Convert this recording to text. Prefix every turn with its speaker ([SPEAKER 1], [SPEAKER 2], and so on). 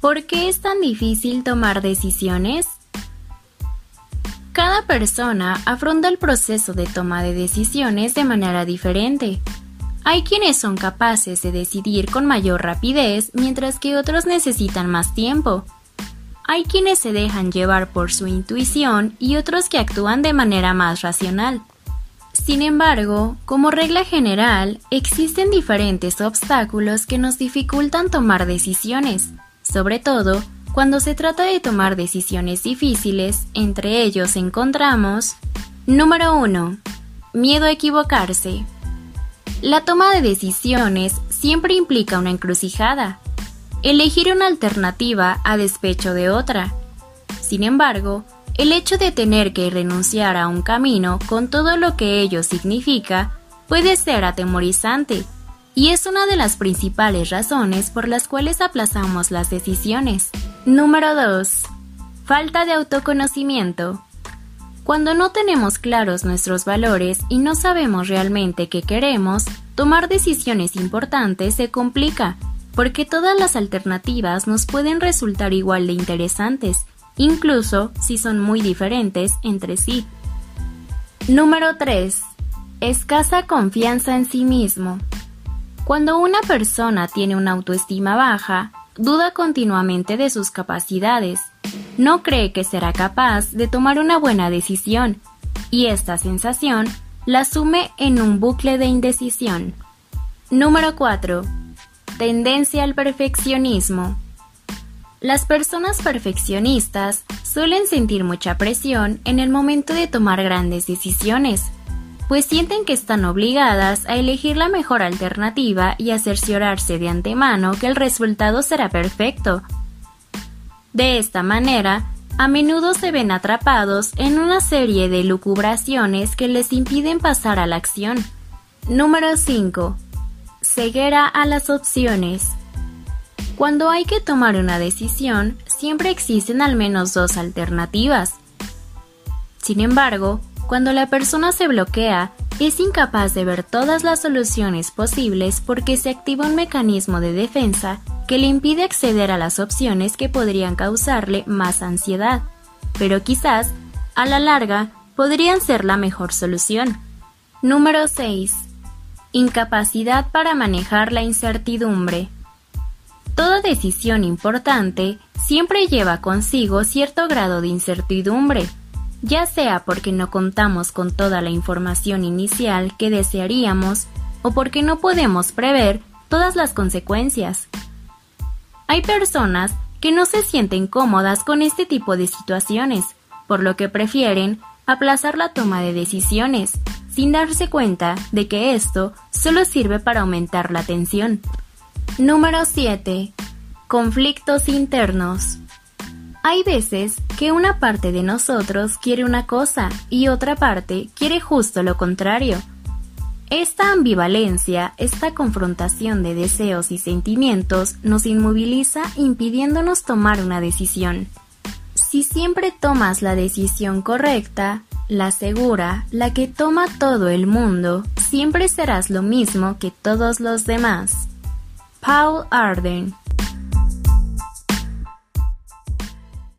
[SPEAKER 1] ¿Por qué es tan difícil tomar decisiones? Cada persona afronta el proceso de toma de decisiones de manera diferente. Hay quienes son capaces de decidir con mayor rapidez mientras que otros necesitan más tiempo. Hay quienes se dejan llevar por su intuición y otros que actúan de manera más racional. Sin embargo, como regla general, existen diferentes obstáculos que nos dificultan tomar decisiones, sobre todo cuando se trata de tomar decisiones difíciles, entre ellos encontramos Número 1. Miedo a equivocarse. La toma de decisiones siempre implica una encrucijada, elegir una alternativa a despecho de otra. Sin embargo, el hecho de tener que renunciar a un camino con todo lo que ello significa puede ser atemorizante y es una de las principales razones por las cuales aplazamos las decisiones. Número 2. Falta de autoconocimiento. Cuando no tenemos claros nuestros valores y no sabemos realmente qué queremos, tomar decisiones importantes se complica, porque todas las alternativas nos pueden resultar igual de interesantes incluso si son muy diferentes entre sí. Número 3. Escasa confianza en sí mismo. Cuando una persona tiene una autoestima baja, duda continuamente de sus capacidades, no cree que será capaz de tomar una buena decisión, y esta sensación la sume en un bucle de indecisión. Número 4. Tendencia al perfeccionismo. Las personas perfeccionistas suelen sentir mucha presión en el momento de tomar grandes decisiones, pues sienten que están obligadas a elegir la mejor alternativa y a cerciorarse de antemano que el resultado será perfecto. De esta manera, a menudo se ven atrapados en una serie de lucubraciones que les impiden pasar a la acción. Número 5. Ceguera a las opciones. Cuando hay que tomar una decisión, siempre existen al menos dos alternativas. Sin embargo, cuando la persona se bloquea, es incapaz de ver todas las soluciones posibles porque se activa un mecanismo de defensa que le impide acceder a las opciones que podrían causarle más ansiedad, pero quizás, a la larga, podrían ser la mejor solución. Número 6. Incapacidad para manejar la incertidumbre. Toda decisión importante siempre lleva consigo cierto grado de incertidumbre, ya sea porque no contamos con toda la información inicial que desearíamos o porque no podemos prever todas las consecuencias. Hay personas que no se sienten cómodas con este tipo de situaciones, por lo que prefieren aplazar la toma de decisiones, sin darse cuenta de que esto solo sirve para aumentar la tensión. Número 7. Conflictos internos. Hay veces que una parte de nosotros quiere una cosa y otra parte quiere justo lo contrario. Esta ambivalencia, esta confrontación de deseos y sentimientos nos inmoviliza impidiéndonos tomar una decisión. Si siempre tomas la decisión correcta, la segura, la que toma todo el mundo, siempre serás lo mismo que todos los demás. Paul Arden